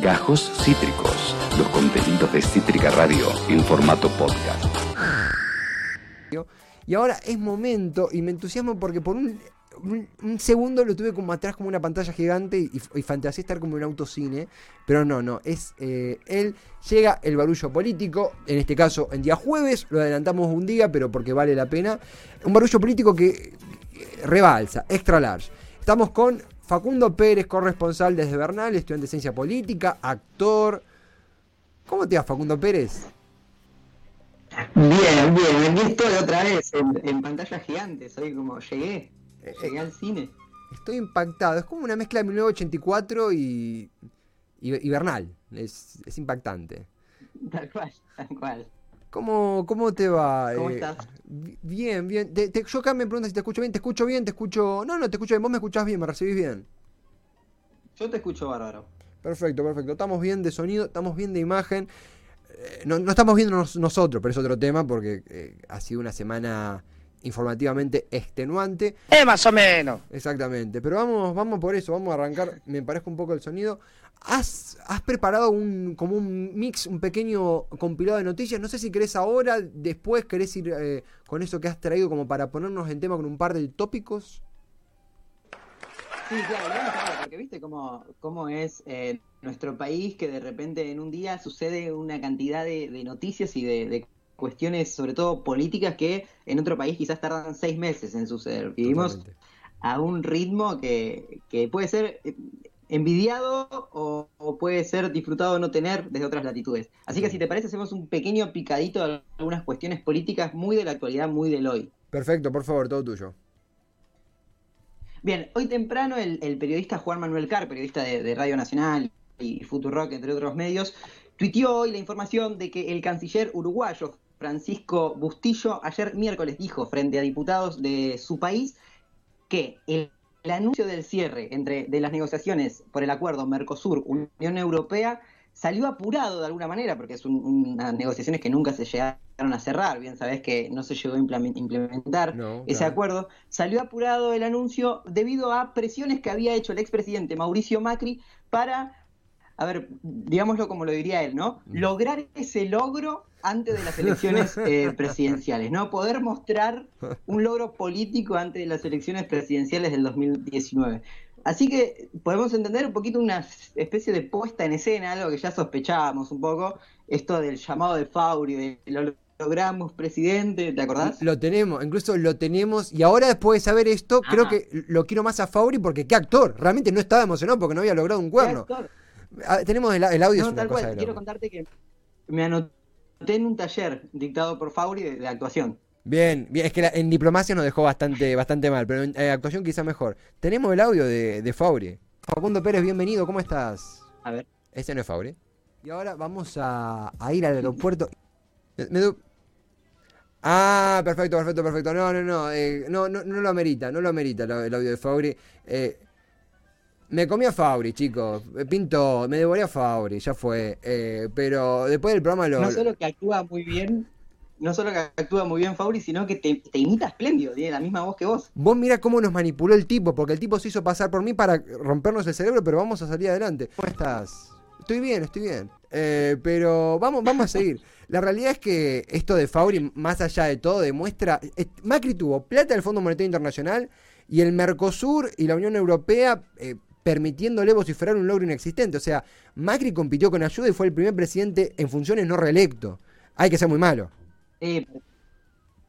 Gajos Cítricos, los contenidos de Cítrica Radio en formato podcast. Y ahora es momento, y me entusiasmo porque por un, un, segundo lo tuve como atrás como una pantalla gigante y, y fantaseé estar como en un autocine, pero no, no, es eh, él, llega el barullo político, en este caso en día jueves, lo adelantamos un día, pero porque vale la pena, un barullo político que rebalsa, extra large. Estamos con Facundo Pérez, corresponsal desde Bernal, estudiante de ciencia política, actor. ¿Cómo te va, Facundo Pérez? Bien, bien, aquí estoy otra vez en, pantalla gigante, soy como llegué, eh, llegué al cine. Estoy impactado, es como una mezcla de 1984 y, y, Bernal, es, es impactante. Tal cual, tal cual. ¿Cómo, ¿Cómo te va? ¿Cómo eh, estás? Bien, bien. yo acá me preguntas si te escucho bien. ¿Te escucho bien? ¿Te escucho...? No, no, te escucho bien. ¿Vos me escuchás bien? ¿Me recibís bien? Yo te escucho bárbaro. Perfecto, perfecto. Estamos bien de sonido, estamos bien de imagen. Eh, no, estamos viendo nosotros, pero es otro tema porque eh, ha sido una semana informativamente extenuante. Es más o menos. Exactamente. Pero vamos, vamos por eso, vamos a arrancar. Me parezco un poco el sonido. Has, preparado un, como un mix, un pequeño compilado de noticias. No sé si querés ahora, después querés ir eh, con eso que has traído como para ponernos en tema con un par de tópicos. Sí, claro, porque viste cómo, cómo es eh, nuestro país que de repente en un día sucede una cantidad de, noticias y de, cuestiones, sobre todo políticas, que en otro país quizás tardan seis meses en suceder. Vivimos a un ritmo que, que puede ser eh, envidiado o, puede ser disfrutado no tener desde otras latitudes. Así que si te parece, hacemos un pequeño picadito de algunas cuestiones políticas muy de la actualidad, muy del hoy. Perfecto, por favor, todo tuyo. Bien, hoy temprano el, periodista Juan Manuel Carr, periodista de, Radio Nacional y Futurock, entre otros medios, tuiteó hoy la información de que el canciller uruguayo Francisco Bustillo ayer miércoles dijo frente a diputados de su país que el el anuncio del cierre entre, de las negociaciones por el acuerdo Mercosur-Unión Europea salió apurado de alguna manera, porque es unas negociaciones que nunca se llegaron a cerrar, bien sabés que no se llegó a implementar ese acuerdo, salió apurado el anuncio debido a presiones que había hecho el expresidente Mauricio Macri para a ver, digámoslo como lo diría él, ¿no? Mm. Lograr ese logro antes de las elecciones eh, presidenciales, ¿no? Poder mostrar un logro político antes de las elecciones presidenciales del 2019. Así que podemos entender un poquito una especie de puesta en escena, algo que ya sospechábamos un poco, esto del llamado de Fauri, de lo logramos presidente, ¿te acordás? Lo tenemos, incluso lo tenemos, y ahora después de saber esto, creo que lo quiero más a Fauri porque qué actor, realmente no estaba emocionado porque no había logrado un cuerno. Ah, tenemos el, audio. No, tal cual. Quiero contarte que me anoté en un taller dictado por Fauri de, actuación. Bien, bien, es que en diplomacia nos dejó bastante, bastante mal, pero en eh, actuación quizá mejor. Tenemos el audio de, de Fauri. Facundo Pérez, bienvenido, ¿cómo estás? A ver. Este no es Fauri. Y ahora vamos a, ir al aeropuerto. Ah, perfecto, perfecto, perfecto. No, no, no, eh, no, no, no lo amerita, no lo amerita el, audio de Fauri. Eh, me comí a Fauri, chicos. Pinto, me devoré a Fauri, ya fue. Eh, pero después del programa lo. No solo que actúa muy bien, no solo que actúa muy bien Fauri, sino que te, imita espléndido, tiene la misma voz que vos. Vos mira cómo nos manipuló el tipo, porque el tipo se hizo pasar por mí para rompernos el cerebro, pero vamos a salir adelante. ¿Cómo estás? Estoy bien, estoy bien. Eh, pero vamos, vamos a seguir. La realidad es que esto de Fauri, más allá de todo, demuestra. Eh, Macri tuvo plata del Fondo Monetario Internacional y el Mercosur y la Unión Europea permitiéndole vociferar un logro inexistente. O sea, Macri compitió con ayuda y fue el primer presidente en funciones no reelecto. Hay que ser muy malo. Sí,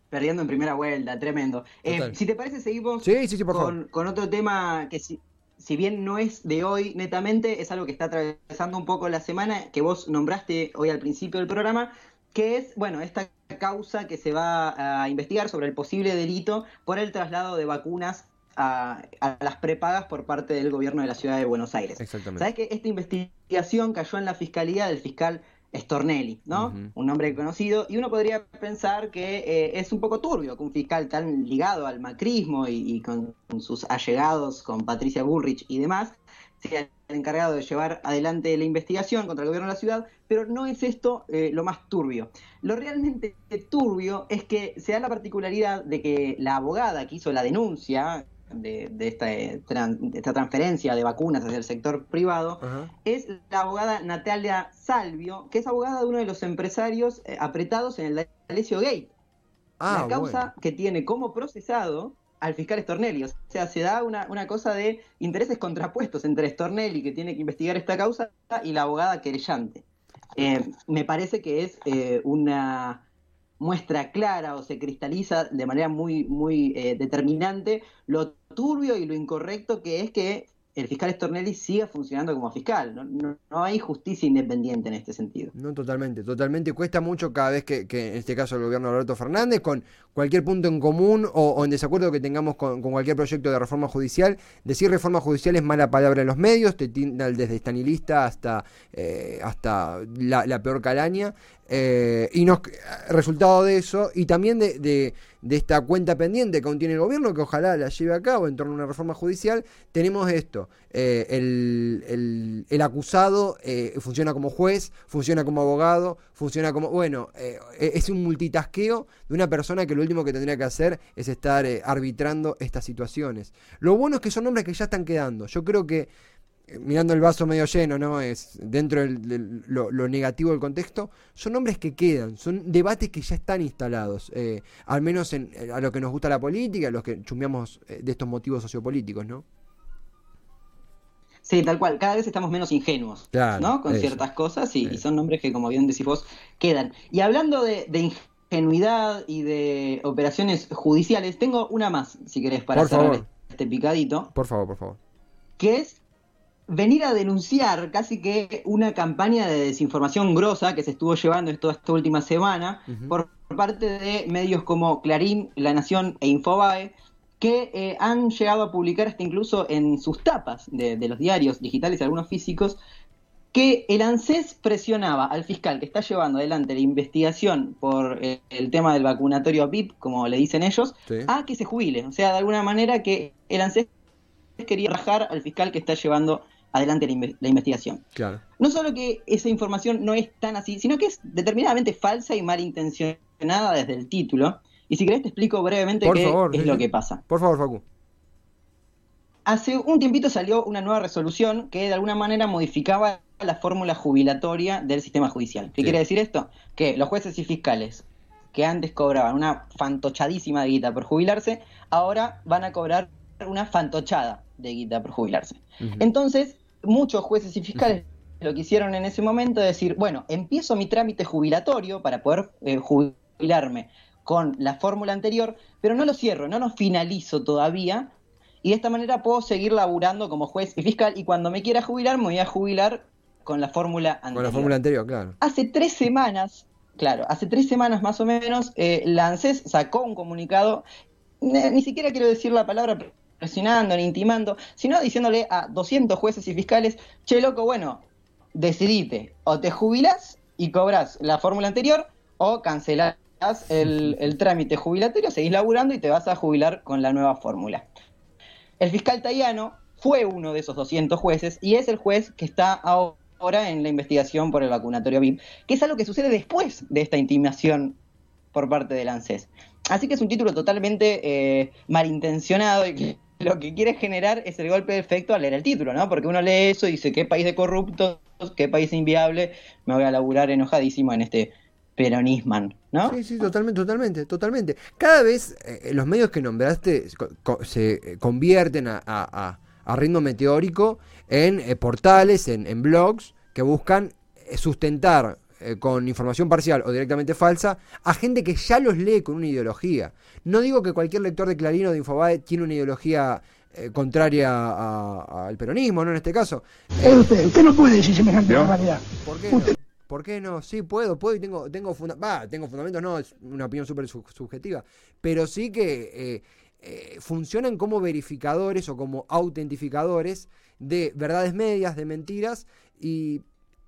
perdiendo en primera vuelta, tremendo. Eh, si te parece, seguimos con, otro tema que si, si bien no es de hoy netamente, es algo que está atravesando un poco la semana, que vos nombraste hoy al principio del programa, que es, bueno, esta causa que se va a investigar sobre el posible delito por el traslado de vacunas a, las prepagas por parte del gobierno de la ciudad de Buenos Aires. Exactamente. ¿Sabes que esta investigación cayó en la fiscalía del fiscal Stornelli, ¿no? Un nombre conocido, y uno podría pensar que eh, es un poco turbio que un fiscal tan ligado al macrismo y, con, sus allegados, con Patricia Bullrich y demás, sea el encargado de llevar adelante la investigación contra el gobierno de la ciudad, pero no es esto eh, lo más turbio. Lo realmente turbio es que se da la particularidad de que la abogada que hizo la denuncia de, esta, eh, esta, transferencia de vacunas hacia el sector privado es la abogada Natalia Salvio, que es abogada de uno de los empresarios eh, apretados en el Alessio Gate. Ah, la causa que tiene como procesado al fiscal Stornelli. O sea, se da una, una, cosa de intereses contrapuestos entre Stornelli, que tiene que investigar esta causa, y la abogada querellante. Eh, me parece que es una muestra clara o se cristaliza de manera muy, muy eh, determinante lo turbio y lo incorrecto que es que el fiscal Stornelli siga funcionando como fiscal. No, no, hay justicia independiente en este sentido. No, totalmente, totalmente. Cuesta mucho cada vez que, en este caso el gobierno de Alberto Fernández, con cualquier punto en común o, en desacuerdo que tengamos con, cualquier proyecto de reforma judicial, decir reforma judicial es mala palabra en los medios, te desde estanilista hasta, eh, hasta la, peor calaña. Eh, y nos, resultado de eso, y también de, de, esta cuenta pendiente que aún tiene el gobierno, que ojalá la lleve a cabo en torno a una reforma judicial, tenemos esto. Eh, el, el, acusado eh, funciona como juez, funciona como abogado, funciona como... Bueno, es un multitasqueo de una persona que lo último que tendría que hacer es estar arbitrando estas situaciones. Lo bueno es que son nombres que ya están quedando. Yo creo que mirando el vaso medio lleno, ¿no? Es dentro de lo, negativo del contexto, son nombres que quedan, son debates que ya están instalados, eh, al menos en, a lo que nos gusta la política, a los que chumbeamos eh, de estos motivos sociopolíticos, ¿no? Sí, tal cual, cada vez estamos menos ingenuos, ¿no? Con ciertas cosas y, son nombres que, como bien decís vos, quedan. Y hablando de, ingenuidad y de operaciones judiciales, tengo una más, si querés, para cerrar este picadito. Por favor, por favor. Que es venir a denunciar casi que una campaña de desinformación grosa que se estuvo llevando toda esta última semana por parte de medios como Clarín, La Nación e Infobae, que eh, han llegado a publicar hasta incluso en sus tapas de, los diarios digitales y algunos físicos que el ANSES presionaba al fiscal que está llevando adelante la investigación por eh, el tema del vacunatorio VIP, como le dicen ellos, a que se jubile. O sea, de alguna manera que el ANSES quería rajar al fiscal que está llevando adelante la, investigación. Claro. No solo que esa información no es tan así, sino que es determinadamente falsa y malintencionada desde el título. Y si querés te explico brevemente qué es lo que pasa. Por favor, Facu. Hace un tiempito salió una nueva resolución que de alguna manera modificaba la fórmula jubilatoria del sistema judicial. ¿Qué quiere decir esto? Que los jueces y fiscales que antes cobraban una fantochadísima de guita por jubilarse, ahora van a cobrar una fantochada de guita por jubilarse. Entonces, muchos jueces y fiscales lo que hicieron en ese momento es decir, bueno, empiezo mi trámite jubilatorio para poder eh, jubilarme con la fórmula anterior, pero no lo cierro, no lo finalizo todavía, y de esta manera puedo seguir laburando como juez y fiscal, y cuando me quiera jubilar, me voy a jubilar con la fórmula anterior. Con la fórmula anterior, claro. Hace tres semanas, claro, hace tres semanas más o menos, eh, la ANSES sacó un comunicado, ni siquiera quiero decir la palabra presionando ni intimando, sino diciéndole a 200 jueces y fiscales, che loco, bueno, decidite, o te jubilas y cobras la fórmula anterior, o cancelás el, trámite jubilatorio, seguís laburando y te vas a jubilar con la nueva fórmula. El fiscal Tayano fue uno de esos 200 jueces y es el juez que está ahora en la investigación por el vacunatorio VIP, que es algo que sucede después de esta intimación por parte del ANSES. Así que es un título totalmente eh, malintencionado y que lo que quiere generar es el golpe de efecto al leer el título, ¿no? Porque uno lee eso y dice, qué país de corruptos, qué país inviable, me voy a laburar enojadísimo en este peronisman, ¿no? Sí, sí, totalmente, totalmente, totalmente. Cada vez eh, los medios que nombraste se convierten a, ritmo meteórico en eh, portales, en blogs que buscan eh, sustentar eh, con información parcial o directamente falsa a gente que ya los lee con una ideología. No digo que cualquier lector de Clarín o de Infobae tiene una ideología eh, contraria al peronismo, ¿no? En este caso. Eh, usted, usted no puede decir semejante barbaridad. ¿Por qué no? ¿Por qué no? Sí, puedo, puedo y tengo, tengo, tengo fundamentos, no, es una opinión súper subjetiva, pero sí que funcionan como verificadores o como autentificadores de verdades medias, de mentiras, y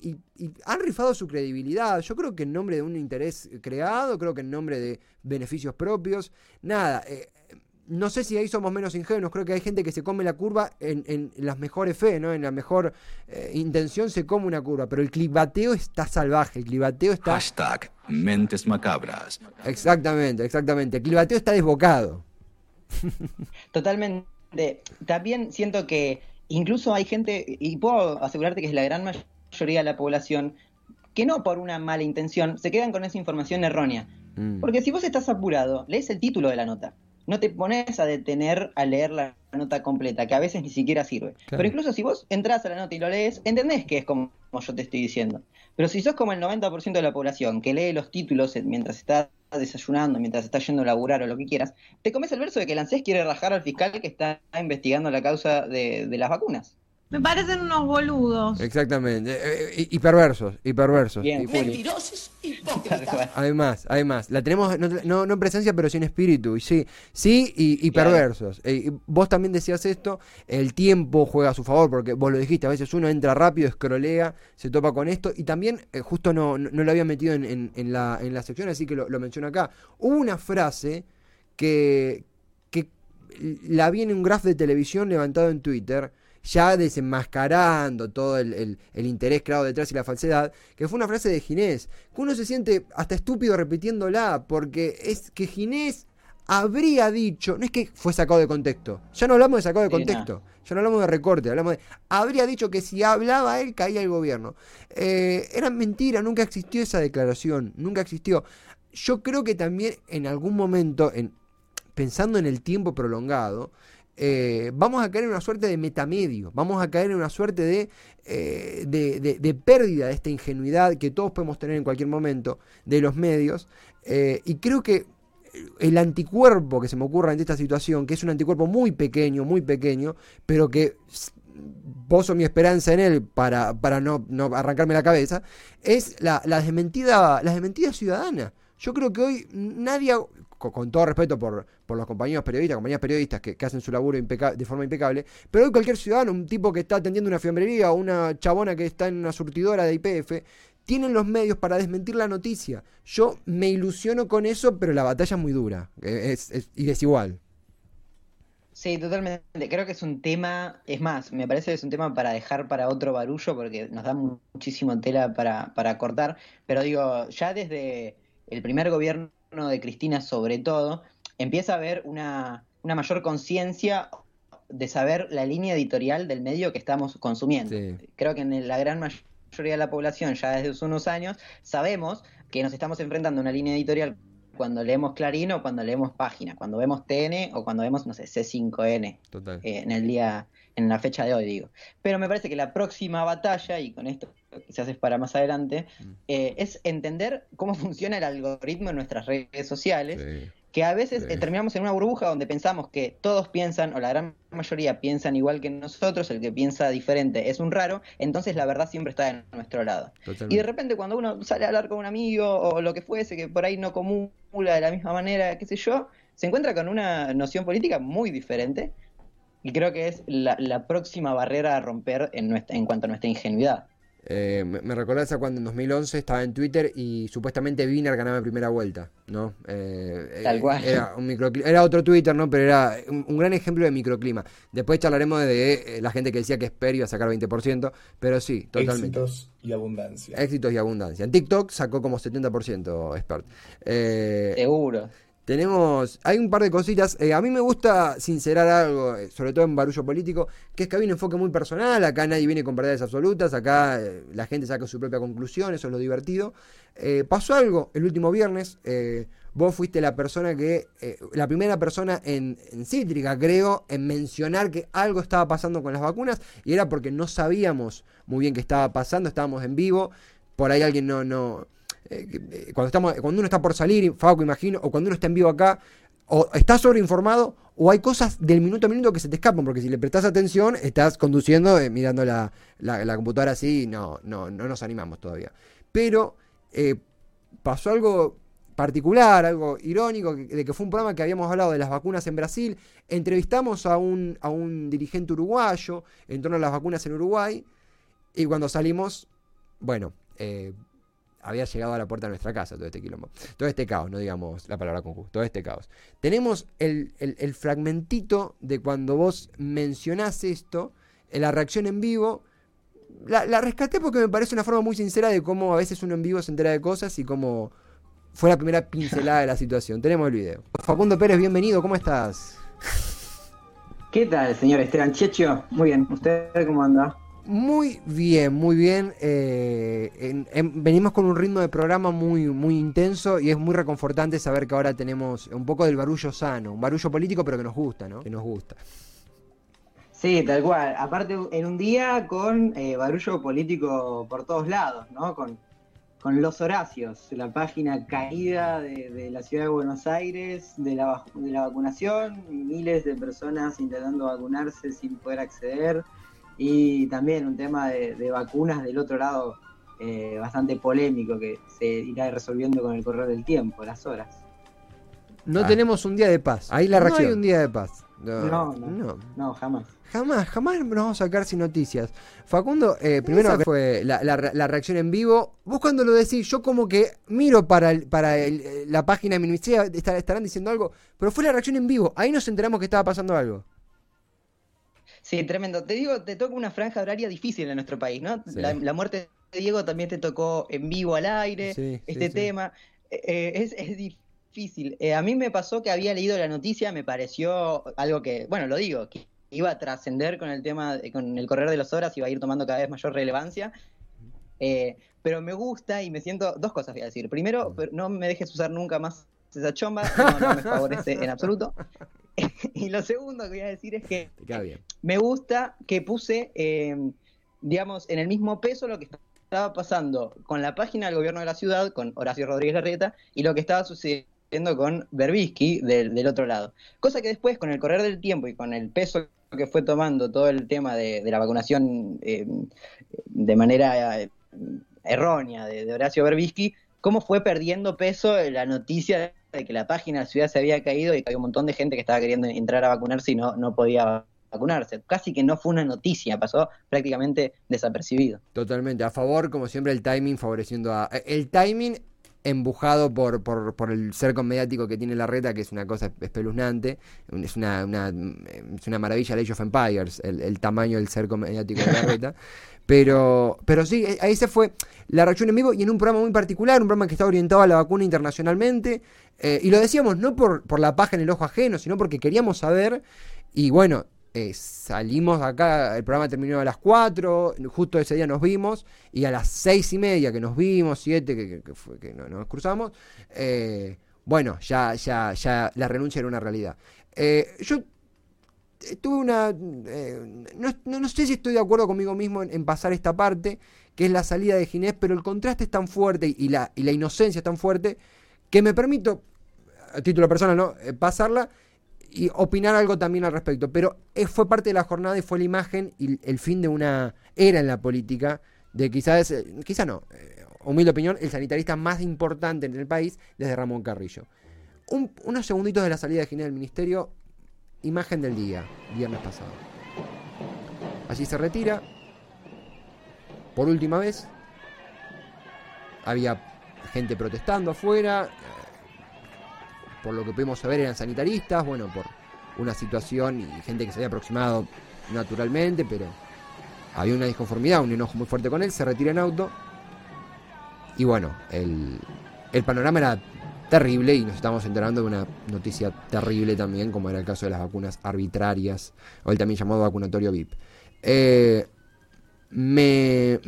y, han rifado su credibilidad. Yo creo que en nombre de un interés creado, creo que en nombre de beneficios propios, nada. Eh, no sé si ahí somos menos ingenuos, creo que hay gente que se come la curva en, las mejores fe, ¿no? En la mejor eh, intención se come una curva, pero el clivateo está salvaje, el clivateo está... Hashtag mentes macabras. Exactamente, exactamente. El clivateo está desbocado. Totalmente también siento que incluso hay gente, y puedo asegurarte que es la gran mayoría de la población, que no por una mala intención se quedan con esa información errónea. Mm. Porque si vos estás apurado, lees el título de la nota. No te pones a detener a leer la nota completa, que a veces ni siquiera sirve. Claro. Pero incluso si vos entras a la nota y lo lees, entendés que es como yo te estoy diciendo. Pero si sos como el 90% de la población que lee los títulos mientras está desayunando, mientras está yendo a laburar o lo que quieras, te comes el verso de que el ANSES quiere rajar al fiscal que está investigando la causa de, de las vacunas. Me parecen unos boludos. Exactamente. Eh, eh, y, y perversos, y perversos. Bien, Y- Juli. Tal cual. Además, además, la tenemos no, no- no en presencia, pero sí en espíritu. Y sí, sí y, y perversos. Eh, y vos también decías esto, el tiempo juega a su favor, porque vos lo dijiste, a veces uno entra rápido, escrolea, se topa con esto, y también, eh, justo no, no, no lo había metido en, en- en la, en la sección, así que lo, lo menciono acá. Hubo una frase que, que la vi en un graph de televisión levantado en Twitter, ya desenmascarando todo el, el- el interés creado detrás y la falsedad, que fue una frase de Ginés, que uno se siente hasta estúpido repitiéndola, porque es que Ginés habría dicho, no es que fue sacado de contexto, ya no hablamos de sacado de contexto, ya no hablamos de recorte, hablamos de, habría dicho que si hablaba él caía el gobierno. Eh, era mentira, nunca existió esa declaración, nunca existió. Yo creo que también en algún momento, en, pensando en el tiempo prolongado, eh, vamos a caer en una suerte de metamedio, vamos a caer en una suerte de, eh, de, de- pérdida de esta ingenuidad que todos podemos tener en cualquier momento de los medios. eh, y creo que el anticuerpo que se me ocurra ante esta situación, que es un anticuerpo muy pequeño, muy pequeño, pero que poso mi esperanza en él para, para no, no arrancarme la cabeza, es la, la desmentida, la desmentida ciudadana. Yo creo que hoy nadie, co- con, todo respeto por, por los compañeros periodistas, compañías periodistas que, que hacen su laburo de forma impecable, pero hoy cualquier ciudadano, un tipo que está atendiendo una fiambrería o una chabona que está en una surtidora de IPF, tienen los medios para desmentir la noticia. Yo me ilusiono con eso, pero la batalla es muy dura es, es- y desigual. Sí, totalmente. Creo que es un tema, es más, me parece que es un tema para dejar para otro barullo porque nos da mu- muchísimo tela para, para cortar. Pero digo, ya desde el primer gobierno de Cristina, sobre todo, empieza a haber una, una mayor conciencia de saber la línea editorial del medio que estamos consumiendo. Sí. Creo que en la gran mayoría de la población, ya desde hace unos años, sabemos que nos estamos enfrentando a una línea editorial cuando leemos Clarín o cuando leemos Página, cuando vemos TN o cuando vemos, no sé, C5N Total. eh, en el día, en la fecha de hoy, digo. Pero me parece que la próxima batalla, y con esto quizás es para más adelante, Mm. eh, es entender cómo funciona el algoritmo en nuestras redes sociales, Sí. que a veces Sí. eh, terminamos en una burbuja donde pensamos que todos piensan, o la gran mayoría piensan igual que nosotros, el que piensa diferente es un raro, entonces la verdad siempre está de nuestro lado. Totalmente. Y de repente cuando uno sale a hablar con un amigo o lo que fuese, que por ahí no comula de la misma manera, qué sé yo, se encuentra con una noción política muy diferente y creo que es la, la próxima barrera a romper en, nuestra, en cuanto a nuestra ingenuidad. Eh, me, me recordás a cuando en 2011 estaba en Twitter y supuestamente Wiener ganaba en primera vuelta, ¿no? Eh, Tal eh, cual. Era, un microcli- era otro Twitter, ¿no? Pero era un, un gran ejemplo de microclima. Después charlaremos de eh, la gente que decía que Sper iba a sacar 20%, pero sí, totalmente. Éxitos y abundancia. Éxitos y abundancia. En TikTok sacó como 70% Expert. Eh, Seguro. Tenemos, hay un par de cositas. eh, a mí me gusta sincerar algo, eh, sobre todo en barullo político, que es que hay un enfoque muy personal. Acá nadie viene con verdades absolutas. Acá eh, la gente saca su propia conclusión. Eso es lo divertido. Pasó algo el último viernes. vos fuiste la persona que, la primera persona en, en Cítrica, creo, en mencionar que algo estaba pasando con las vacunas. Y era porque no sabíamos muy bien qué estaba pasando. Estábamos en vivo. Por ahí alguien no, no, eh, eh, cuando estamos cuando uno está por salir, Faco imagino, o cuando uno está en vivo acá, o estás sobreinformado o hay cosas del minuto a minuto que se te escapan, porque si le prestas atención, estás conduciendo, eh, mirando la, la- computadora así, y no, no, no nos animamos todavía. Pero pasó algo particular, algo irónico, de que fue un programa que habíamos hablado de las vacunas en Brasil, entrevistamos a un, a un dirigente uruguayo en torno a las vacunas en Uruguay, y cuando salimos, bueno, había llegado a la puerta de nuestra casa todo este quilombo. Todo este caos, no digamos la palabra con todo este caos. Tenemos el, el- fragmentito de cuando vos mencionás esto, la reacción en vivo. La, la rescaté porque me parece una forma muy sincera de cómo a veces uno en vivo se entera de cosas y cómo fue la primera pincelada de la situación. Tenemos el video. Facundo Pérez, bienvenido, ¿cómo estás? ¿Qué tal, señor Esteban Checho? Muy bien, ¿usted cómo anda? Muy bien, muy bien. Eh, en- en- venimos con un ritmo de programa muy, muy intenso y es muy reconfortante saber que ahora tenemos un poco del barullo sano, un barullo político pero que nos gusta, ¿no? Que nos gusta. Sí, tal cual. Aparte, en un día con eh, barullo político por todos lados, ¿no? Con, con Los Horacios, la página caída de, de la ciudad de Buenos Aires, de la, de la vacunación, miles de personas intentando vacunarse sin poder acceder, y también un tema de, de vacunas del otro lado eh, bastante polémico que se irá resolviendo con el correr del tiempo, las horas. No Ah. tenemos un día de paz. Ahí la no reacción. hay un día de paz. No, No, no. no. No, jamás. Jamás, jamás nos vamos a sacar sin noticias. Facundo, eh, primero Esa fue la, la- la reacción en vivo. Vos cuando lo decís, yo como que miro para, el- para el- la página de mi ministerio, estar- estarán diciendo algo, pero fue la reacción en vivo. Ahí nos enteramos que estaba pasando algo. Sí, tremendo. Te digo, te toca una franja horaria difícil en nuestro país, ¿no? Sí. La, la muerte de Diego también te tocó en vivo al aire, Sí, este sí. tema. Eh, eh, es, es difícil. Eh, a mí me pasó que había leído la noticia, me pareció algo que, bueno, lo digo, que iba a trascender con el tema, de- con el correr de las horas, iba a ir tomando cada vez mayor relevancia. Eh, pero me gusta y me siento, dos cosas voy a decir. Primero, no me dejes usar nunca más esa chomba, no, no me favorece en absoluto. y lo segundo que voy a decir es que me gusta que puse, eh, digamos, en el mismo peso lo que estaba pasando con la página del gobierno de la ciudad, con Horacio Rodríguez Larreta, y lo que estaba sucediendo con Berbisky del, del otro lado. Cosa que después, con el correr del tiempo y con el peso que fue tomando todo el tema de, de la vacunación eh, de manera eh, errónea de, de Horacio Berbisky, cómo fue perdiendo peso la noticia de que la página de la ciudad se había caído y que había un montón de gente que estaba queriendo entrar a vacunarse y no, no podía vacunarse. Casi que no fue una noticia, pasó prácticamente desapercibido. Totalmente. A favor, como siempre, el timing favoreciendo a. El timing embujado por, por, por el cerco mediático que tiene la reta, que es una cosa espeluznante. Es una, una, es una maravilla el Age of Empires, el, el tamaño del cerco mediático de la reta. Pero, pero sí, eh, ahí se fue la reacción en vivo y en un programa muy particular, un programa que está orientado a la vacuna internacionalmente. eh, y lo decíamos no por, por la paja en el ojo ajeno, sino porque queríamos saber. Y bueno, eh, salimos acá, el programa terminó a las 4, justo ese día nos vimos, y a las 6 y media que nos vimos, 7 que, que- fue, que no- nos cruzamos, eh, bueno, ya, ya, ya la renuncia era una realidad. Eh, yo tuve una... eh, no, no- no sé si estoy de acuerdo conmigo mismo en, pasar esta parte, que es la salida de Ginés, pero el contraste es tan fuerte y la, y la inocencia es tan fuerte que me permito, a título personal, ¿no? Pasarla y opinar algo también al respecto. Pero eh, fue parte de la jornada y fue la imagen y el fin de una era en la política de quizás, eh, quizá no, eh, humilde opinión, el sanitarista más importante en el país desde Ramón Carrillo. Un- unos segunditos de la salida de Ginés del Ministerio, imagen del día, viernes pasado. Allí se retira, por última vez, había gente protestando afuera, por lo que pudimos saber eran sanitaristas, bueno, por una situación y gente que se había aproximado naturalmente, pero había una disconformidad, un enojo muy fuerte con él, se retira en auto y bueno, el, el panorama era terrible y nos estamos enterando de una noticia terrible también, como era el caso de las vacunas arbitrarias, o el también llamado vacunatorio VIP. Eh, me,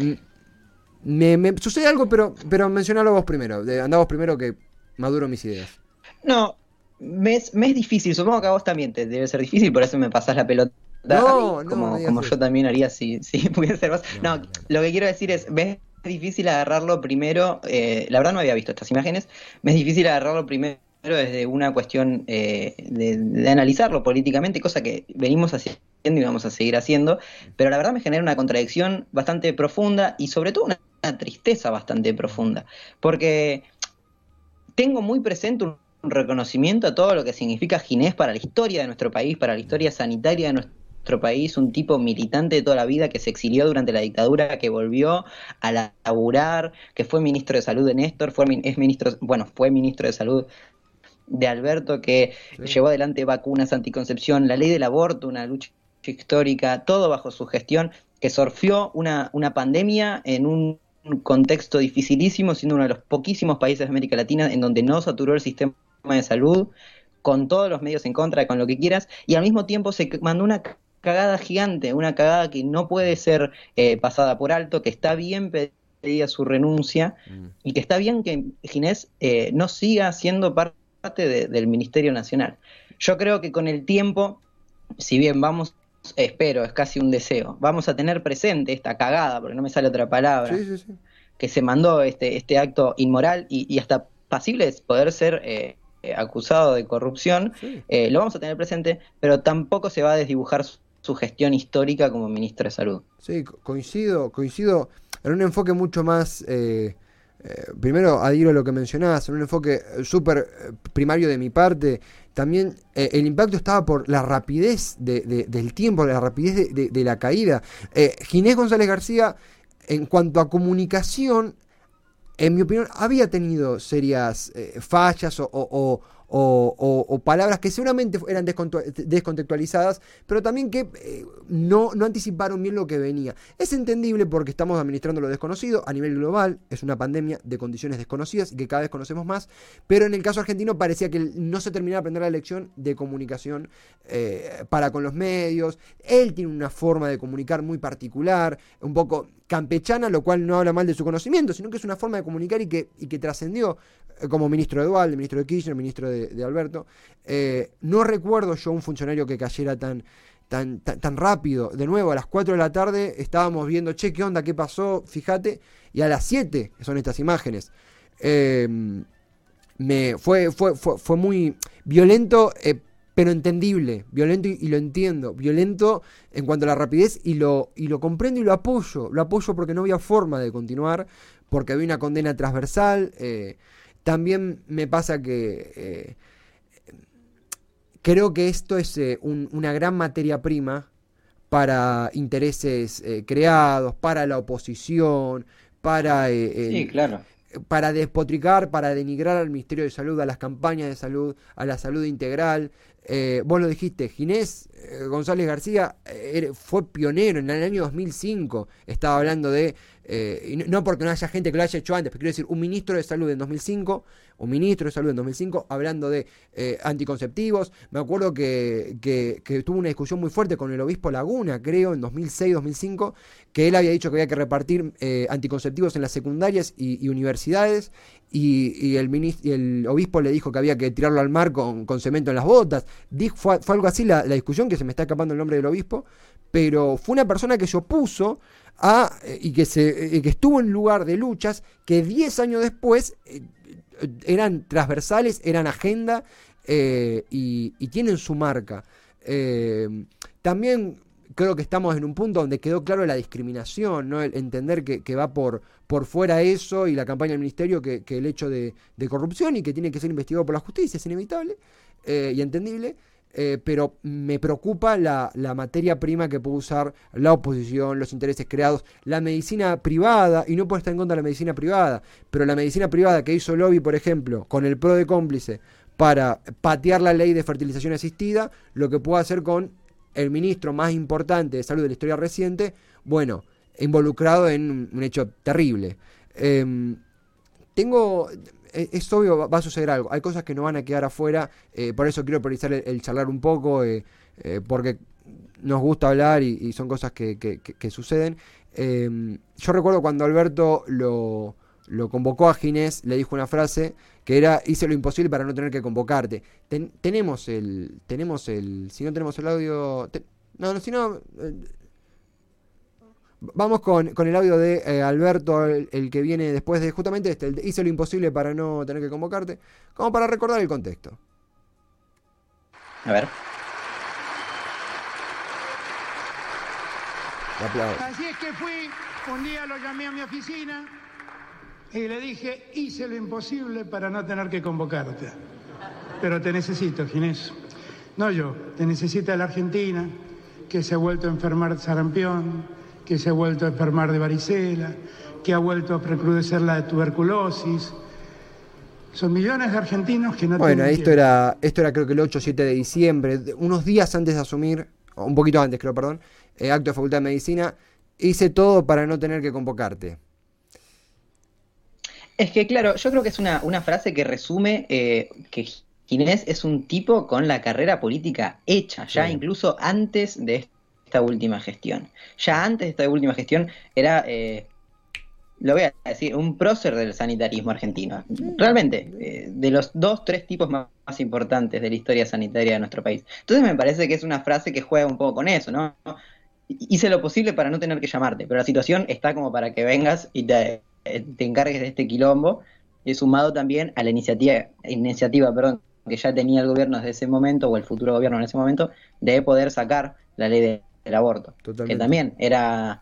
me, sucede algo, pero, pero mencionalo vos primero, andá vos primero que maduro mis ideas. No, me es, me es difícil, supongo que a vos también te debe ser difícil, por eso me pasás la pelota. No, mí, como, no como yo también haría si, si pudiera ser vos. No, No, no. lo que quiero decir es, me es difícil agarrarlo primero, eh, la verdad no había visto estas imágenes, me es difícil agarrarlo primero desde una cuestión eh, de, de analizarlo políticamente, cosa que venimos haciendo y vamos a seguir haciendo, pero la verdad me genera una contradicción bastante profunda y sobre todo una, una tristeza bastante profunda, porque tengo muy presente un reconocimiento a todo lo que significa Ginés para la historia de nuestro país, para la historia sanitaria de nuestro país, un tipo militante de toda la vida que se exilió durante la dictadura, que volvió a laburar, que fue ministro de salud de Néstor, fue, es ministro, bueno, fue ministro de salud de Alberto, que Sí. llevó adelante vacunas, anticoncepción, la ley del aborto, una lucha histórica, todo bajo su gestión, que surfió una, una pandemia en un contexto dificilísimo, siendo uno de los poquísimos países de América Latina en donde no saturó el sistema de salud, con todos los medios en contra, con lo que quieras, y al mismo tiempo se mandó una cagada gigante, una cagada que no puede ser eh, pasada por alto, que está bien pedida su renuncia Mm. y que está bien que Ginés eh, no siga siendo parte de- del Ministerio Nacional. Yo creo que con el tiempo, si bien vamos, espero, es casi un deseo, vamos a tener presente esta cagada, porque no me sale otra palabra, Sí, sí, sí. que se mandó este, este acto inmoral y, y hasta pasible de poder ser eh, eh, acusado de corrupción, Sí. eh, lo vamos a tener presente, pero tampoco se va a desdibujar su, su gestión histórica como ministro de Salud. Sí, co- coincido, coincido en un enfoque mucho más, eh, eh, primero adhiero a lo que mencionabas, en un enfoque eh, súper eh, primario de mi parte, también eh, el impacto estaba por la rapidez de- de- del tiempo, la rapidez de, de- de la caída. Eh, Ginés González García, en cuanto a comunicación, en mi opinión, había tenido serias eh, fallas o, palabras que seguramente eran descontextualizadas, pero también que eh, no, no anticiparon bien lo que venía. Es entendible porque estamos administrando lo desconocido a nivel global, es una pandemia de condiciones desconocidas y que cada vez conocemos más, pero en el caso argentino parecía que no se terminaba de aprender la lección de comunicación eh, para con los medios. Él tiene una forma de comunicar muy particular, un poco campechana, lo cual no habla mal de su conocimiento, sino que es una forma de comunicar y que, y que trascendió eh, como ministro de Dualde, ministro de Kirchner, ministro de, Alberto. Eh, no recuerdo yo un funcionario que cayera tan, tan, tan, rápido. De nuevo, a las 4 de la tarde estábamos viendo, che, ¿qué onda? ¿Qué pasó? Fíjate. Y a las 7 son estas imágenes. Eh, me, fue, fue, fue, fue muy violento, pero entendible. Violento y, y lo entiendo. Violento en cuanto a la rapidez y lo, y lo comprendo y lo apoyo. Lo apoyo porque no había forma de continuar, porque había una condena transversal. eh, también me pasa que eh, creo que esto es eh, un- una gran materia prima para intereses eh, creados, para la oposición, para eh, el- claro. Para despotricar, para denigrar al Ministerio de Salud, a las campañas de salud, a la salud integral. Eh, vos lo dijiste, Ginés eh, González García eh, fue pionero en el año 2005. Estaba hablando de, eh, y no- porque no haya gente que lo haya hecho antes, pero quiero decir, un ministro de salud en 2005, un ministro de salud en 2005, hablando de eh, anticonceptivos. Me acuerdo que, que- tuvo una discusión muy fuerte con el obispo Laguna, creo, en 2006-2005, que él había dicho que había que repartir eh, anticonceptivos en las secundarias y, universidades, y, el minis- y el obispo le dijo que había que tirarlo al mar con, cemento en las botas. Dijo, fue, fue algo así la, la discusión, que se me está escapando el nombre del obispo, pero fue una persona que se opuso a, y que, se, que estuvo en lugar de luchas que 10 años después eh, eran transversales, eran agenda eh, y, tienen su marca. Eh, también creo que estamos en un punto donde quedó claro la discriminación, ¿no? El entender que, va por, por fuera eso y la campaña del ministerio que, que el hecho de, de corrupción y que tiene que ser investigado por la justicia, es inevitable eh, y entendible. Eh, pero me preocupa la, materia prima que puede usar la oposición, los intereses creados, la medicina privada, y no puedo estar en contra de la medicina privada, pero la medicina privada que hizo lobby, por ejemplo, con el PRO de cómplice, para patear la ley de fertilización asistida, lo que puede hacer con el ministro más importante de salud de la historia reciente, bueno, involucrado en un, hecho terrible. Em, tengo, es obvio, va- a suceder algo. Hay cosas que no van a quedar afuera, eh, por eso quiero priorizar el, charlar un poco, eh, eh, porque nos gusta hablar y, son cosas que, que- suceden. Em, yo recuerdo cuando Alberto lo, lo convocó a Ginés, le dijo una frase que era hice lo imposible para no tener que convocarte. Ten- tenemos el, tenemos el, si no tenemos el audio, no, no, si no, eh, vamos con, con el audio de eh, Alberto, el, el que viene después de justamente este, el de hice lo imposible para no tener que convocarte, como para recordar el contexto. A ver. Así es que fui, un día lo llamé a mi oficina y le dije, hice lo imposible para no tener que convocarte. Pero te necesito, Ginés. No yo, te necesita la Argentina, que se ha vuelto a enfermar de sarampión, que se ha vuelto a enfermar de varicela, que ha vuelto a recrudecer la de tuberculosis. Son millones de argentinos que no Bueno, tienen esto tiempo. era, esto era creo que el 8 o 7 de diciembre, unos días antes de asumir, o un poquito antes creo, perdón, eh, acto de Facultad de Medicina, hice todo para no tener que convocarte. Es que, claro, yo creo que es una, una frase que resume eh, que Ginés es un tipo con la carrera política hecha, ya Sí. incluso antes de esta última gestión. Ya antes de esta última gestión era, eh, lo voy a decir, un prócer del sanitarismo argentino. Realmente, eh, de los dos, tres tipos más, importantes de la historia sanitaria de nuestro país. Entonces me parece que es una frase que juega un poco con eso, ¿no? Hice lo posible para no tener que llamarte, pero la situación está como para que vengas y te, eh, encargues de este quilombo, y sumado también a la iniciativa, iniciativa perdón, que ya tenía el gobierno desde ese momento, o el futuro gobierno en ese momento, de poder sacar la ley de- del aborto. Totalmente. Que también era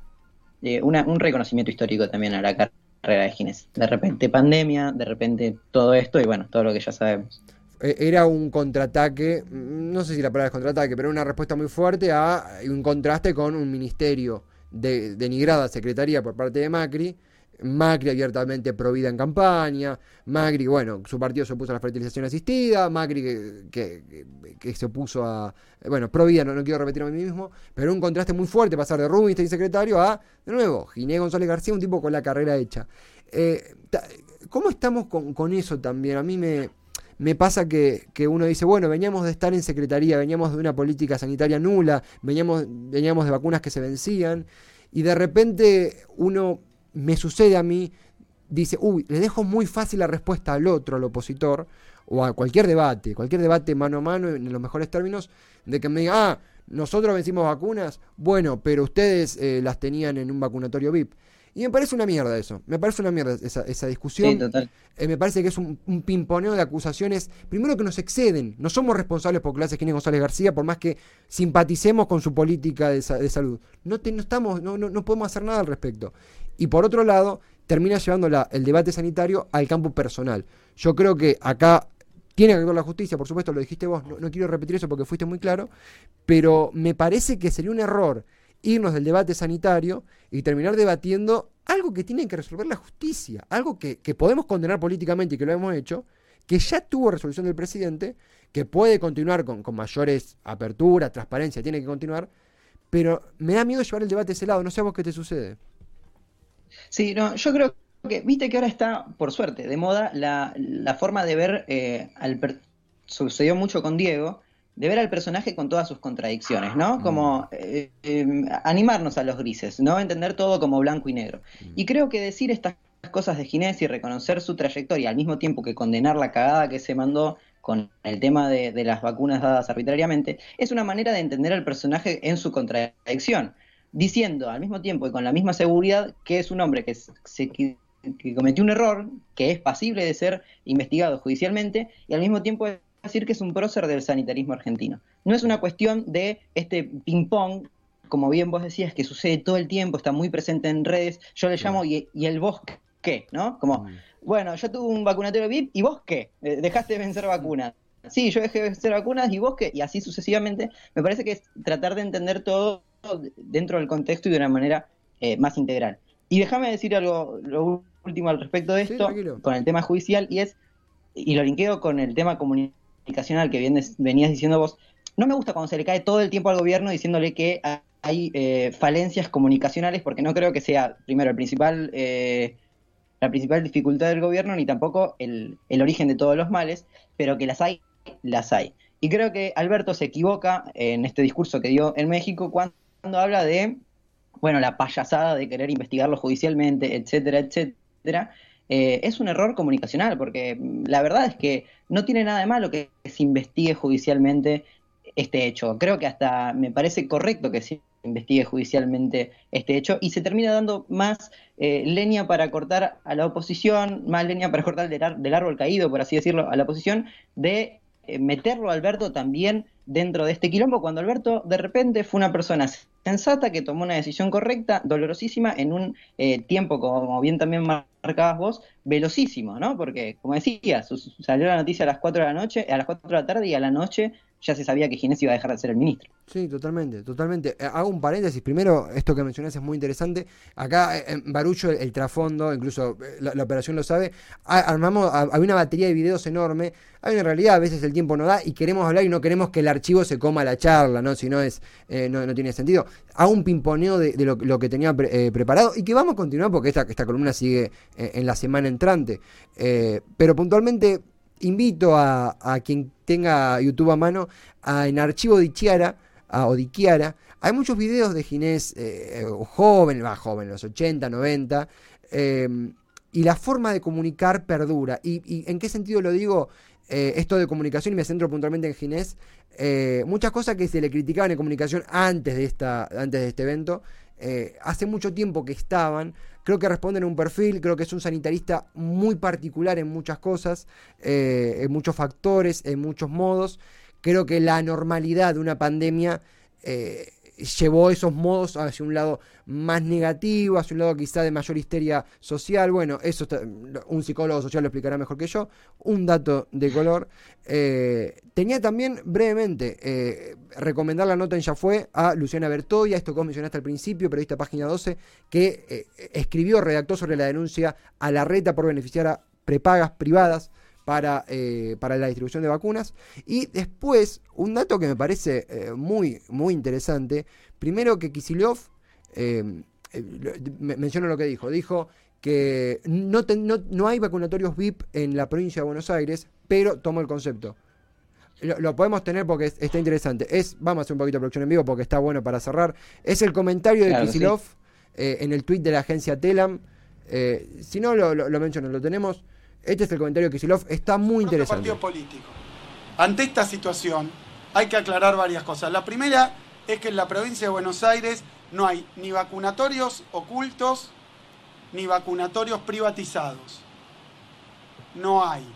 eh, una- un reconocimiento histórico también a la carrera de Ginés. De repente pandemia, de repente todo esto, y bueno, todo lo que ya sabemos. Eh, Era un contraataque, no sé si la palabra es contraataque, pero una respuesta muy fuerte a un contraste con un ministerio de denigrada secretaría por parte de Macri. Macri abiertamente provida en campaña, Macri, bueno, su partido se opuso a la fertilización asistida, Macri que, se opuso a, bueno, provida, no, no quiero repetirme a mí mismo, pero un contraste muy fuerte pasar de Rubinstein secretario a, de nuevo, Ginés González García, un tipo con la carrera hecha. Eh, ¿Cómo estamos con, con eso también? A mí me, me pasa que, que uno dice, bueno, veníamos de estar en secretaría, veníamos de una política sanitaria nula, veníamos, veníamos de vacunas que se vencían, y de repente uno, me sucede a mí, dice, uy, le dejo muy fácil la respuesta al otro, al opositor, o a cualquier debate, cualquier debate mano a mano, en los mejores términos, de que me diga, ah, nosotros vencimos vacunas, bueno, pero ustedes eh, las tenían en un vacunatorio VIP. Y me parece una mierda eso, me parece una mierda esa, esa discusión. Sí, total. Eh, me parece que es un, un pimponeo de acusaciones, primero que nos exceden, no somos responsables por clase Ginés González García, por más que simpaticemos con su política de, sa- de salud. No, te- no estamos, no, no, no podemos hacer nada al respecto. Y por otro lado, termina llevando la- el debate sanitario al campo personal. Yo creo que acá tiene que actuar la justicia, por supuesto, lo dijiste vos, no, no quiero repetir eso porque fuiste muy claro, pero me parece que sería un error irnos del debate sanitario y terminar debatiendo algo que tiene que resolver la justicia, algo que, que podemos condenar políticamente y que lo hemos hecho, que ya tuvo resolución del presidente, que puede continuar con, con mayores aperturas, transparencia, tiene que continuar, pero me da miedo llevar el debate a ese lado, no sé a vos qué te sucede. Sí, no, yo creo que, viste que ahora está, por suerte, de moda la, la forma de ver eh, al sucedió mucho con Diego, de ver al personaje con todas sus contradicciones, ¿no? Como eh, eh, animarnos a los grises, ¿no? Entender todo como blanco y negro. Y creo que decir estas cosas de Ginés y reconocer su trayectoria al mismo tiempo que condenar la cagada que se mandó con el tema de, de las vacunas dadas arbitrariamente, es una manera de entender al personaje en su contradicción diciendo al mismo tiempo y con la misma seguridad que es un hombre que, se, que, que cometió un error, que es pasible de ser investigado judicialmente, y al mismo tiempo decir que es un prócer del sanitarismo argentino. No es una cuestión de este ping-pong, como bien vos decías, que sucede todo el tiempo, está muy presente en redes, yo le llamo y, y el vos qué, ¿no? Como, bueno, yo tuve un vacunatorio VIP y vos qué, dejaste de vencer vacunas. Sí, yo dejé de vencer vacunas y vos qué, y así sucesivamente. Me parece que es tratar de entender todo dentro del contexto y de una manera eh, más integral. Y déjame decir algo lo último al respecto de esto, con el tema judicial, y es, y lo linkeo con el tema comunicacional que vienes- venías diciendo vos, no me gusta cuando se le cae todo el tiempo al gobierno diciéndole que hay eh, falencias comunicacionales, porque no creo que sea, primero, el principal, eh, la principal dificultad del gobierno, ni tampoco el, el origen de todos los males, pero que las hay, las hay. Y creo que Alberto se equivoca en este discurso que dio en México cuando habla de, bueno, la payasada de querer investigarlo judicialmente, etcétera, etcétera. Eh, es un error comunicacional, porque mm, la verdad es que no tiene nada de malo que se investigue judicialmente este hecho. Creo que hasta me parece correcto que se investigue judicialmente este hecho y se termina dando más eh, leña para cortar a la oposición, más leña para cortar del, ar- del árbol caído, por así decirlo, a la oposición, de eh, meterlo a Alberto también dentro de este quilombo, cuando Alberto de repente fue una persona sensata que tomó una decisión correcta, dolorosísima, en un eh, tiempo, como bien también marcabas vos, velocísimo, ¿no? Porque, como decía, su- su- salió la noticia a las 4 de la noche, a las 4 de la tarde y a la noche ya se sabía que Ginés iba a dejar de ser el ministro. Sí, totalmente, totalmente. Eh, Hago un paréntesis. Primero, esto que mencionás es muy interesante. Acá eh, en Barucho, el, trasfondo, incluso eh, la, operación lo sabe, a- armamos, a- hay una batería de videos enorme. Hay una realidad, a veces el tiempo no da y queremos hablar y no queremos que el archivo se coma la charla, ¿no? Si no es, no, tiene sentido. Hago un pimponeo de, lo, que tenía pre- preparado y que vamos a continuar porque esta, esta columna sigue en la semana entrante. Pero puntualmente invito a, quien tenga YouTube a mano a, en archivo de Chiara o de Chiara. Hay muchos videos de Ginés eh, joven, va joven, los 80, 90. eh, y la forma de comunicar perdura. ¿Y, y en qué sentido lo digo? Eh, esto de comunicación, y me centro puntualmente en Ginés, eh, muchas cosas que se le criticaban en comunicación antes de, esta, antes de este evento, eh, hace mucho tiempo que estaban, creo que responden a un perfil, creo que es un sanitarista muy particular en muchas cosas, eh, en muchos factores, en muchos modos, creo que la normalidad de una pandemia... eh, llevó esos modos hacia un lado más negativo, hacia un lado quizá de mayor histeria social. Bueno, eso está- un psicólogo social lo explicará mejor que yo. Un dato de color. Eh, tenía también brevemente eh, recomendar la nota en Ya Fue a Luciana Bertoya, esto que vos mencionaste al principio, periodista página 12, que eh, escribió, redactó sobre la denuncia a la reta por beneficiar a prepagas privadas para, eh, para la distribución de vacunas. Y después, un dato que me parece eh, muy, muy interesante. Primero que Kisilov, eh, eh, menciono lo que dijo, dijo que no, ten- no, no hay vacunatorios VIP en la provincia de Buenos Aires, pero tomo el concepto. Lo, lo podemos tener porque es- está interesante. Es, vamos a hacer un poquito de producción en vivo porque está bueno para cerrar. Es el comentario de Claro, Kisilov eh, en el tweet de la agencia Telam. Eh, si no, lo, lo, lo menciono, lo tenemos. Este es el comentario de Kisilov. Está muy interesante. partido político. Ante esta situación hay que aclarar varias cosas. La primera es que en la provincia de Buenos Aires no hay ni vacunatorios ocultos ni vacunatorios privatizados. No hay.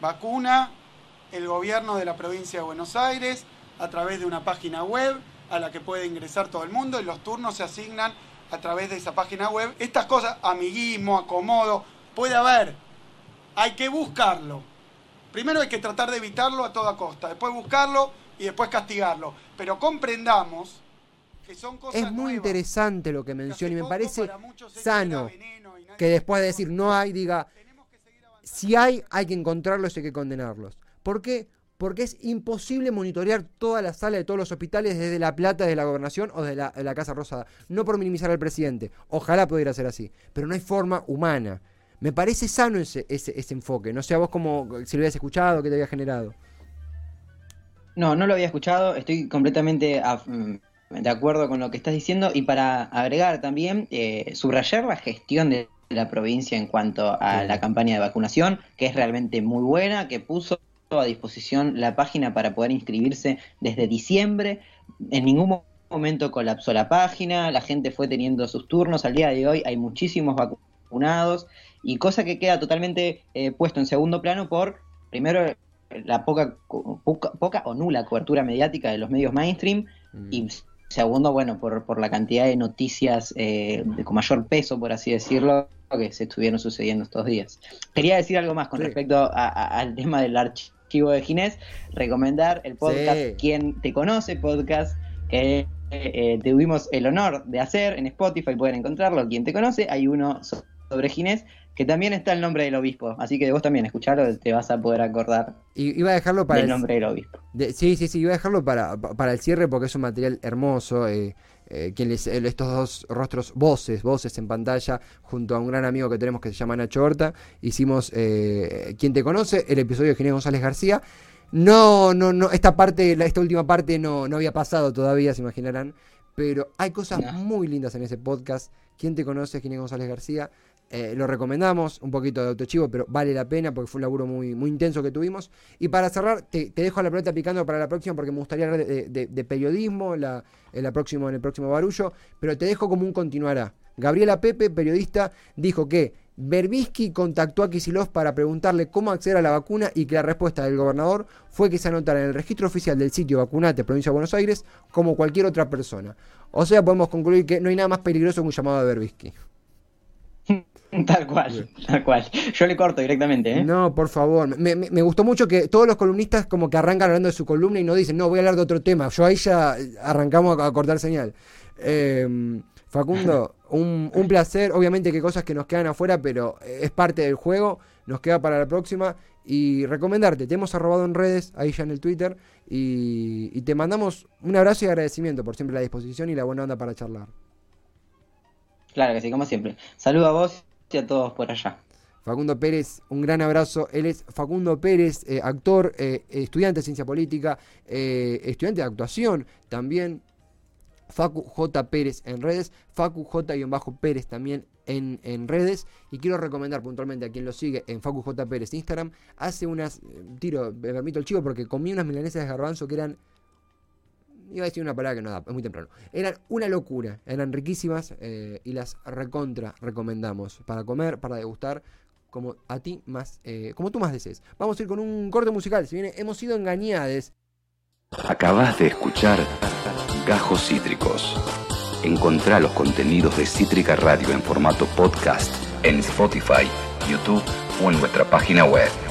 Vacuna el gobierno de la provincia de Buenos Aires a través de una página web a la que puede ingresar todo el mundo y los turnos se asignan a través de esa página web. Estas cosas, amiguismo, acomodo, puede haber. Hay que buscarlo. Primero hay que tratar de evitarlo a toda costa, después buscarlo y después castigarlo. Pero comprendamos que son cosas Es muy nuevas. interesante lo que menciona y me parece sano que después de decir no hay, diga, si hay, hay que encontrarlos y hay que condenarlos. ¿Por qué? Porque es imposible monitorear toda la sala de todos los hospitales desde La Plata, desde la gobernación o desde la, de la Casa Rosada. No por minimizar al presidente. Ojalá pudiera ser así. Pero no hay forma humana. Me parece sano ese, ese, ese enfoque. No sé a vos como si lo habías escuchado, qué te había generado. No, no lo había escuchado, estoy completamente a- mm, de acuerdo con lo que estás diciendo y para agregar también, eh, subrayar la gestión de la provincia en cuanto a Sí. la campaña de vacunación, que es realmente muy buena, que puso a disposición la página para poder inscribirse desde diciembre, en ningún mo- momento colapsó la página, la gente fue teniendo sus turnos, al día de hoy hay muchísimos vacunados y cosa que queda totalmente eh, puesto en segundo plano por, primero, la poca, poca, poca o nula cobertura mediática de los medios mainstream Mm. y segundo, bueno, por, por la cantidad de noticias eh, de- con mayor peso, por así decirlo, que se estuvieron sucediendo estos días. Quería decir algo más con Sí. respecto a- a- al tema del archivo de Ginés, recomendar el podcast Sí. Quien te conoce, podcast que eh, tuvimos el honor de hacer en Spotify, pueden encontrarlo, Quien te conoce, hay uno so- sobre Ginés, que también está el nombre del obispo, así que vos también escucharlo, te vas a poder acordar Y iba a dejarlo para del el, nombre del obispo. De- sí, sí, sí, iba a dejarlo para, pa- para el cierre porque es un material hermoso. eh, eh, que les- eh, estos dos rostros, voces, voces en pantalla, junto a un gran amigo que tenemos que se llama Nacho Horta, hicimos eh, Quien te conoce, el episodio de Ginés González García. No, no, no, esta parte, la- esta última parte no, no había pasado todavía, se imaginarán. Pero hay cosas No. muy lindas en ese podcast. Quien te conoce, Ginés González García. Eh, lo recomendamos, un poquito de autochivo, pero vale la pena porque fue un laburo muy, muy intenso que tuvimos. Y para cerrar, te, dejo la pelota picando para la próxima porque me gustaría hablar de, de- periodismo la, en, la próximo, en el próximo barullo, pero te dejo como un continuará. Gabriela Pepe, periodista, dijo que Berbisky contactó a Kisilov para preguntarle cómo acceder a la vacuna y que la respuesta del gobernador fue que se anotara en el registro oficial del sitio Vacunate, provincia de Buenos Aires, como cualquier otra persona. O sea, podemos concluir que no hay nada más peligroso que un llamado de Berbisky. Tal cual, tal cual. Yo le corto directamente, ¿eh? No, por favor. Me, me- me gustó mucho que todos los columnistas como que arrancan hablando de su columna y no dicen, no, voy a hablar de otro tema. Yo ahí ya arrancamos a, a cortar señal. Eh, Facundo, un, un placer. Obviamente que cosas que nos quedan afuera, pero es parte del juego. Nos queda para la próxima. Y recomendarte, te hemos arrobado en redes, ahí ya en el Twitter. Y, y te mandamos un abrazo y agradecimiento por siempre la disposición y la buena onda para charlar. Claro que sí, como siempre. Saludo a vos y a todos por allá. Facundo Pérez, un gran abrazo. Él es Facundo Pérez, eh, actor, eh, estudiante de ciencia política, eh, estudiante de actuación también. Facu J. Pérez en redes, Facu J-Pérez también en, en, redes. Y quiero recomendar puntualmente a quien lo sigue en Facu J. Pérez Instagram. Hace unas, tiro, me permito el chivo porque comí unas milanesas de garbanzo que eran iba a decir una palabra que no da, es muy temprano. Eran una locura, eran riquísimas eh, y las recontra recomendamos para comer, para degustar, como a ti más, eh, como tú más desees. Vamos a ir con un corte musical, si viene Hemos sido engañados. Acabas de escuchar Gajos Cítricos. Encontrá los contenidos de Cítrica Radio en formato podcast en Spotify, YouTube o en nuestra página web.